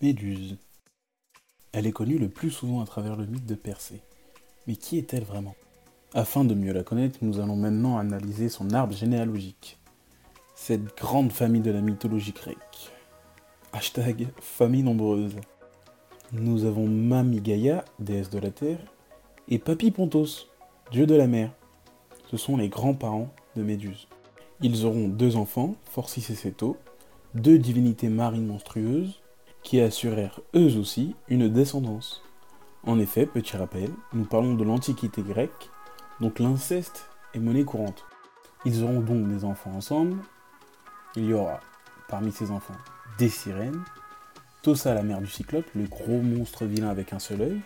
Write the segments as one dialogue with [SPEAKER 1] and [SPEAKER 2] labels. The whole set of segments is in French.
[SPEAKER 1] Méduse. Elle est connue le plus souvent à travers le mythe de Persée. Mais qui est-elle vraiment? Afin de mieux la connaître, nous allons maintenant analyser son arbre généalogique. Cette grande famille de la mythologie grecque. Hashtag famille nombreuse. Nous avons Mami Gaïa, déesse de la terre, et Papi Pontos, dieu de la mer. Ce sont les grands-parents de Méduse. Ils auront deux enfants, Forcis et Ceto, deux divinités marines monstrueuses, qui assurèrent eux aussi une descendance. En effet, petit rappel, nous parlons de l'Antiquité grecque, donc l'inceste est monnaie courante. Ils auront donc des enfants ensemble. Il y aura parmi ces enfants des sirènes, Tossa la mère du cyclope, le gros monstre vilain avec un seul œil,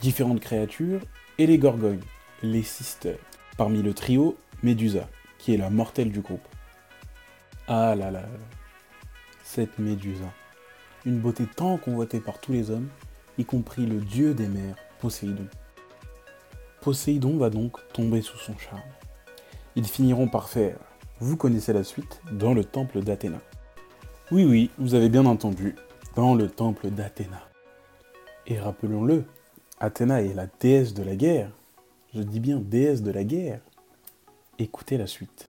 [SPEAKER 1] différentes créatures, et les gorgognes, les sisters. Parmi le trio, Médusa, qui est la mortelle du groupe. Ah là là, cette Médusa une beauté tant convoitée par tous les hommes, y compris le dieu des mers, Poséidon. Poséidon va donc tomber sous son charme. Ils finiront par faire, vous connaissez la suite, dans le temple d'Athéna. Oui oui, vous avez bien entendu, dans le temple d'Athéna. Et rappelons-le, Athéna est la déesse de la guerre. Je dis bien déesse de la guerre. Écoutez la suite.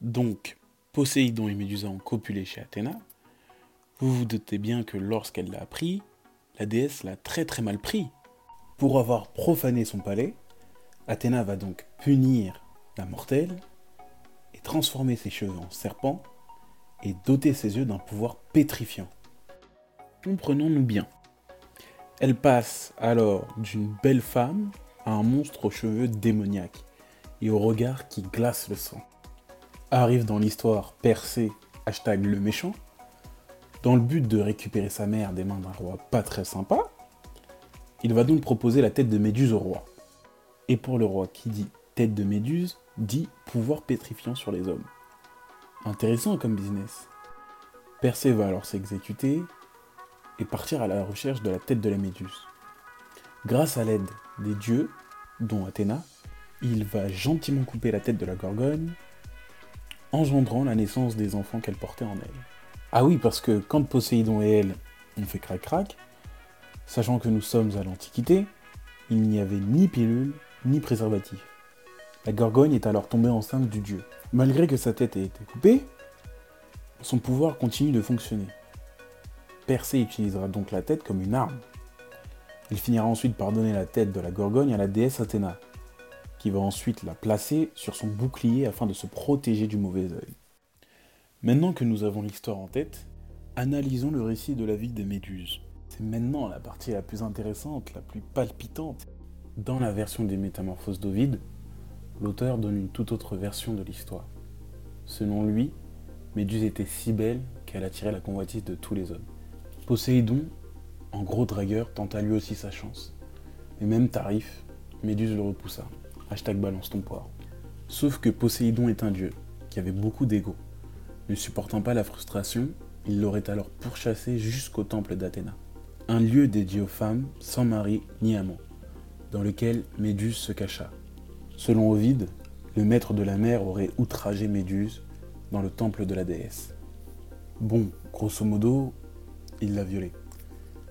[SPEAKER 1] Donc, Poséidon et Médusa ont copulé chez Athéna, vous vous doutez bien que lorsqu'elle l'a appris, la déesse l'a très très mal pris. Pour avoir profané son palais, Athéna va donc punir la mortelle et transformer ses cheveux en serpent et doter ses yeux d'un pouvoir pétrifiant. Comprenons-nous bien. Elle passe alors d'une belle femme à un monstre aux cheveux démoniaques et au regard qui glace le sang. Arrive dans l'histoire Percé, hashtag le méchant, dans le but de récupérer sa mère des mains d'un roi pas très sympa, il va donc proposer la tête de Méduse au roi. Et pour le roi qui dit tête de Méduse, dit pouvoir pétrifiant sur les hommes. Intéressant comme business. Persée va alors s'exécuter et partir à la recherche de la tête de la Méduse. Grâce à l'aide des dieux, dont Athéna, il va gentiment couper la tête de la Gorgone, engendrant la naissance des enfants qu'elle portait en elle. Ah oui, parce que quand Poséidon et elle ont fait crac-crac, sachant que nous sommes à l'Antiquité, il n'y avait ni pilule, ni préservatif. La Gorgogne est alors tombée enceinte du dieu. Malgré que sa tête ait été coupée, son pouvoir continue de fonctionner. Persée utilisera donc la tête comme une arme. Il finira ensuite par donner la tête de la Gorgogne à la déesse Athéna, qui va ensuite la placer sur son bouclier afin de se protéger du mauvais œil. Maintenant que nous avons l'histoire en tête, analysons le récit de la vie des méduses. C'est maintenant la partie la plus intéressante, la plus palpitante. Dans la version des Métamorphoses d'Ovide, l'auteur donne une toute autre version de l'histoire. Selon lui, Méduse était si belle qu'elle attirait la convoitise de tous les hommes. Poséidon, en gros dragueur, tenta lui aussi sa chance. Mais même tarif, Méduse le repoussa. Hashtag balance ton poire. Sauf que Poséidon est un dieu, qui avait beaucoup d'ego. Ne supportant pas la frustration, il l'aurait alors pourchassé jusqu'au temple d'Athéna, un lieu dédié aux femmes sans mari ni amant, dans lequel Méduse se cacha. Selon Ovide, le maître de la mer aurait outragé Méduse dans le temple de la déesse. Bon, grosso modo, il l'a violée.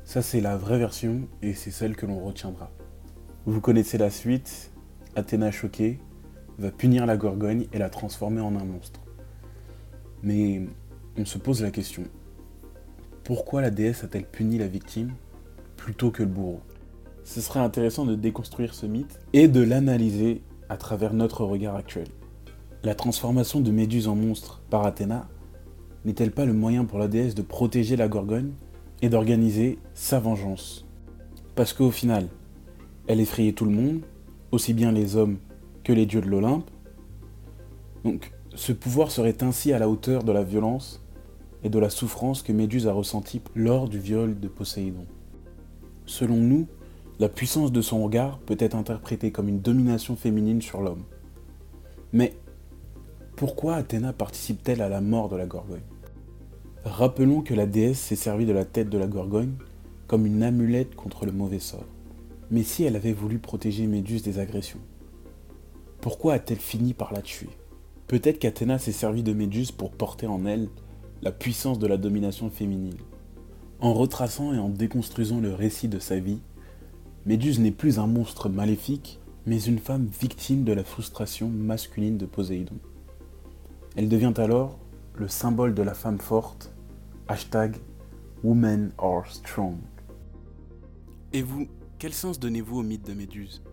[SPEAKER 1] Ça c'est la vraie version et c'est celle que l'on retiendra. Vous connaissez la suite, Athéna choquée va punir la Gorgogne et la transformer en un monstre. Mais on se pose la question, pourquoi la déesse a-t-elle puni la victime plutôt que le bourreau? Ce serait intéressant de déconstruire ce mythe et de l'analyser à travers notre regard actuel. La transformation de Méduse en monstre par Athéna n'est-elle pas le moyen pour la déesse de protéger la Gorgone et d'organiser sa vengeance? Parce qu'au final, elle effrayait tout le monde, aussi bien les hommes que les dieux de l'Olympe. Donc, ce pouvoir serait ainsi à la hauteur de la violence et de la souffrance que Méduse a ressentie lors du viol de Poséidon. Selon nous, la puissance de son regard peut être interprétée comme une domination féminine sur l'homme. Mais pourquoi Athéna participe-t-elle à la mort de la Gorgogne? Rappelons que la déesse s'est servie de la tête de la Gorgogne comme une amulette contre le mauvais sort. Mais si elle avait voulu protéger Méduse des agressions, pourquoi a-t-elle fini par la tuer? Peut-être qu'Athéna s'est servi de Méduse pour porter en elle la puissance de la domination féminine. En retraçant et en déconstruisant le récit de sa vie, Méduse n'est plus un monstre maléfique, mais une femme victime de la frustration masculine de Poséidon. Elle devient alors le symbole de la femme forte, hashtag Women are strong. Et vous, quel sens donnez-vous au mythe de Méduse?